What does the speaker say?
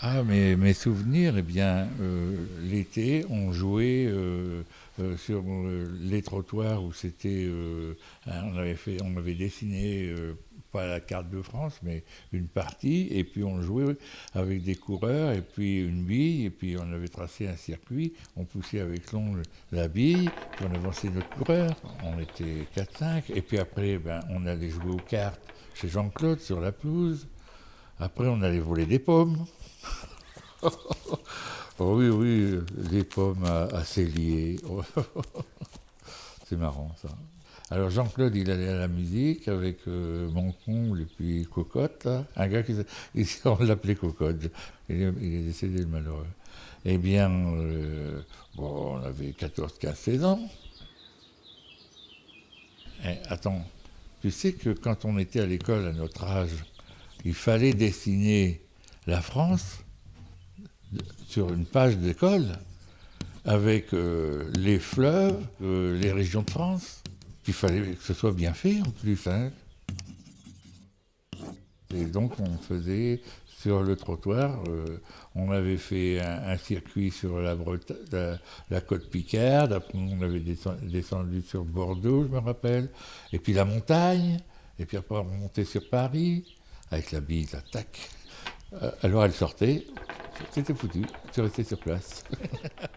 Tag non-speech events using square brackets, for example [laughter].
Ah, mais mes souvenirs, eh bien, euh, l'été, on jouait euh, euh, sur les trottoirs où c'était. on avait fait, on avait dessiné pas la carte de France, mais une partie, et puis on jouait avec des coureurs, et puis une bille, et puis on avait tracé un circuit, on poussait avec l'ongle la bille, puis on avançait notre coureur, on était 4-5, et puis après, ben, on allait jouer aux cartes chez Jean-Claude sur la pelouse, après on allait voler des pommes. [laughs] oh oui, oui, des pommes à, à [laughs] C'est marrant ça. Alors Jean-Claude, il allait à la musique avec euh, et puis Cocotte, un gars qui [laughs] on l'appelait Cocotte. Il est, décédé le malheureux. Eh bien, euh, bon, on avait 14, 15, 16 ans. Eh, attends, tu sais que quand on était à l'école à notre âge, il fallait dessiner la France sur une page d'école avec euh, les fleuves, euh, les régions de France. Il fallait que ce soit bien fait en plus. Hein. Et donc on faisait sur le trottoir, euh, on avait fait un, circuit sur la, la, côte Picarde, après on avait descendu, sur Bordeaux, je me rappelle, et puis la montagne, et puis après on montait sur Paris, avec la bise, tac. Alors elle sortait, c'était foutu, tu restais sur place. [laughs]